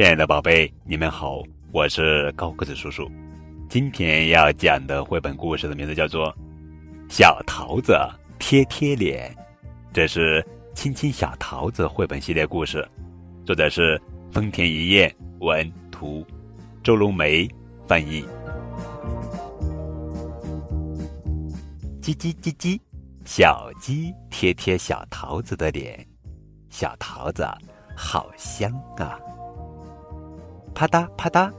亲爱的宝贝，你们好，我是高个子叔叔。今天要讲的绘本故事的名字叫做《小桃子贴贴脸》，这是《亲亲小桃子》绘本系列故事，作者是丰田一彦，文图，周龙梅翻译。叽叽叽叽，小鸡贴贴小桃子的脸，小桃子好香啊！啪嗒啪嗒，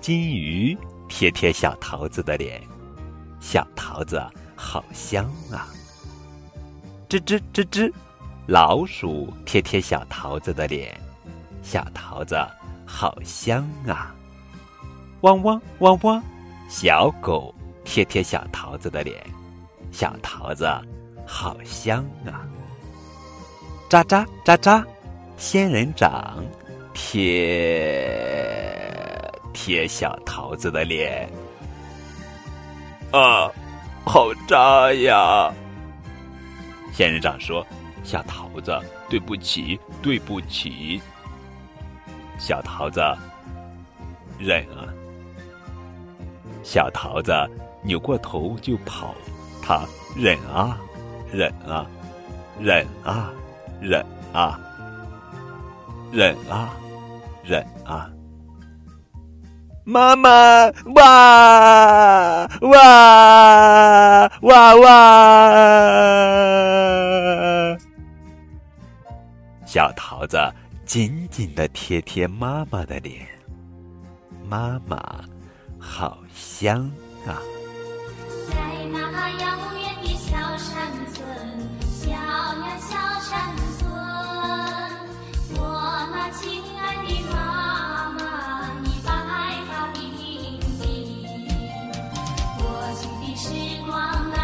金鱼贴贴小桃子的脸，小桃子好香啊！吱吱吱吱，老鼠贴贴小桃子的脸，小桃子好香啊！汪汪汪汪，小狗贴贴小桃子的脸，小桃子好香啊！喳喳喳喳，仙人掌。贴贴小桃子的脸，啊，好扎呀！仙人掌说：“小桃子，对不起，对不起。”小桃子忍啊！小桃子扭过头就跑，他忍啊，忍啊，忍啊，忍啊，忍啊！忍啊！妈妈，哇哇哇哇！小桃子紧紧的贴贴妈妈的脸，妈妈好香啊！时光啊。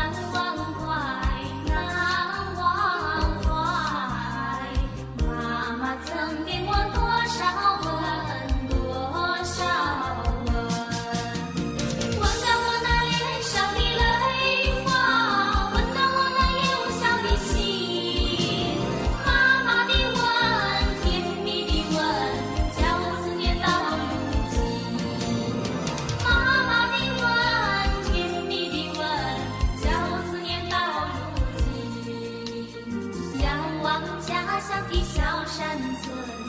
的小山村。